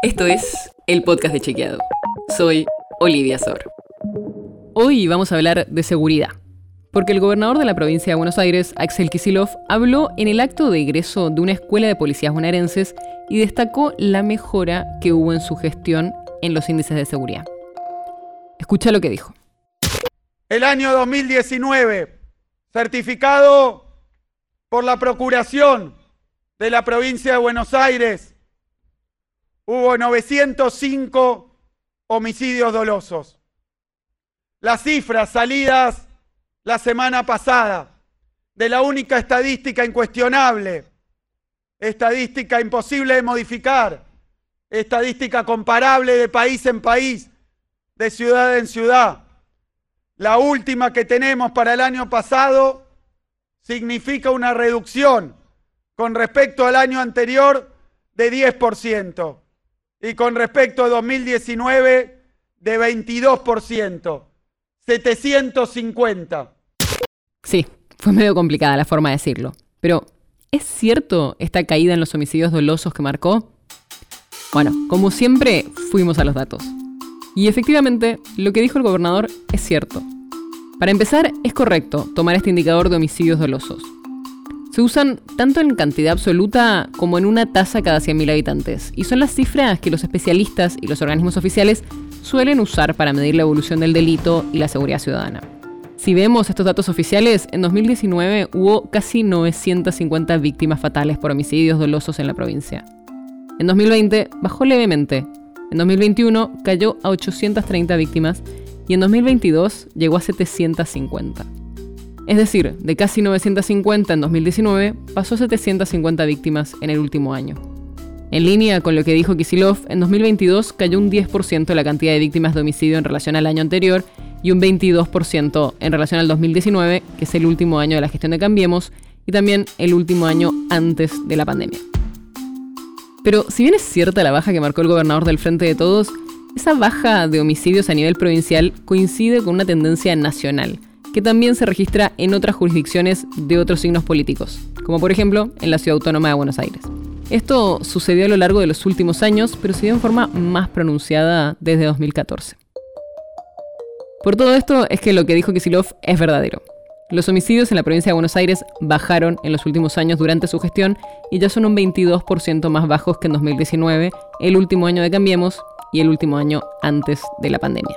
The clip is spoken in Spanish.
Esto es el podcast de Chequeado. Soy Olivia Sor. Hoy vamos a hablar de seguridad. Porque el gobernador de la provincia de Buenos Aires, Axel Kisilov, habló en el acto de egreso de una escuela de policías bonaerenses y destacó la mejora que hubo en su gestión en los índices de seguridad. Escucha lo que dijo. El año 2019, certificado por la Procuración de la provincia de Buenos Aires, hubo 905 homicidios dolosos. Las cifras salidas la semana pasada de la única estadística incuestionable, estadística imposible de modificar, estadística comparable de país en país, de ciudad en ciudad. La última que tenemos para el año pasado significa una reducción con respecto al año anterior de 10% y con respecto a 2019 de 22%, 750. Sí, fue medio complicada la forma de decirlo, pero ¿es cierto esta caída en los homicidios dolosos que marcó? Bueno, como siempre, fuimos a los datos. Y efectivamente, lo que dijo el gobernador es cierto. Para empezar, es correcto tomar este indicador de homicidios dolosos. Se usan tanto en cantidad absoluta como en una tasa cada 100.000 habitantes, y son las cifras que los especialistas y los organismos oficiales suelen usar para medir la evolución del delito y la seguridad ciudadana. Si vemos estos datos oficiales, en 2019 hubo casi 950 víctimas fatales por homicidios dolosos en la provincia. En 2020 bajó levemente. En 2021 cayó a 830 víctimas y en 2022 llegó a 750. Es decir, de casi 950 en 2019 pasó a 750 víctimas en el último año. En línea con lo que dijo Kisilov, en 2022 cayó un 10% la cantidad de víctimas de homicidio en relación al año anterior y un 22% en relación al 2019, que es el último año de la gestión de Cambiemos, y también el último año antes de la pandemia. Pero si bien es cierta la baja que marcó el gobernador del Frente de Todos, esa baja de homicidios a nivel provincial coincide con una tendencia nacional, que también se registra en otras jurisdicciones de otros signos políticos, como por ejemplo en la Ciudad Autónoma de Buenos Aires. Esto sucedió a lo largo de los últimos años, pero se dio en forma más pronunciada desde 2014. Por todo esto es que lo que dijo Kisilov es verdadero. Los homicidios en la provincia de Buenos Aires bajaron en los últimos años durante su gestión y ya son un 22% más bajos que en 2019, el último año de Cambiemos y el último año antes de la pandemia.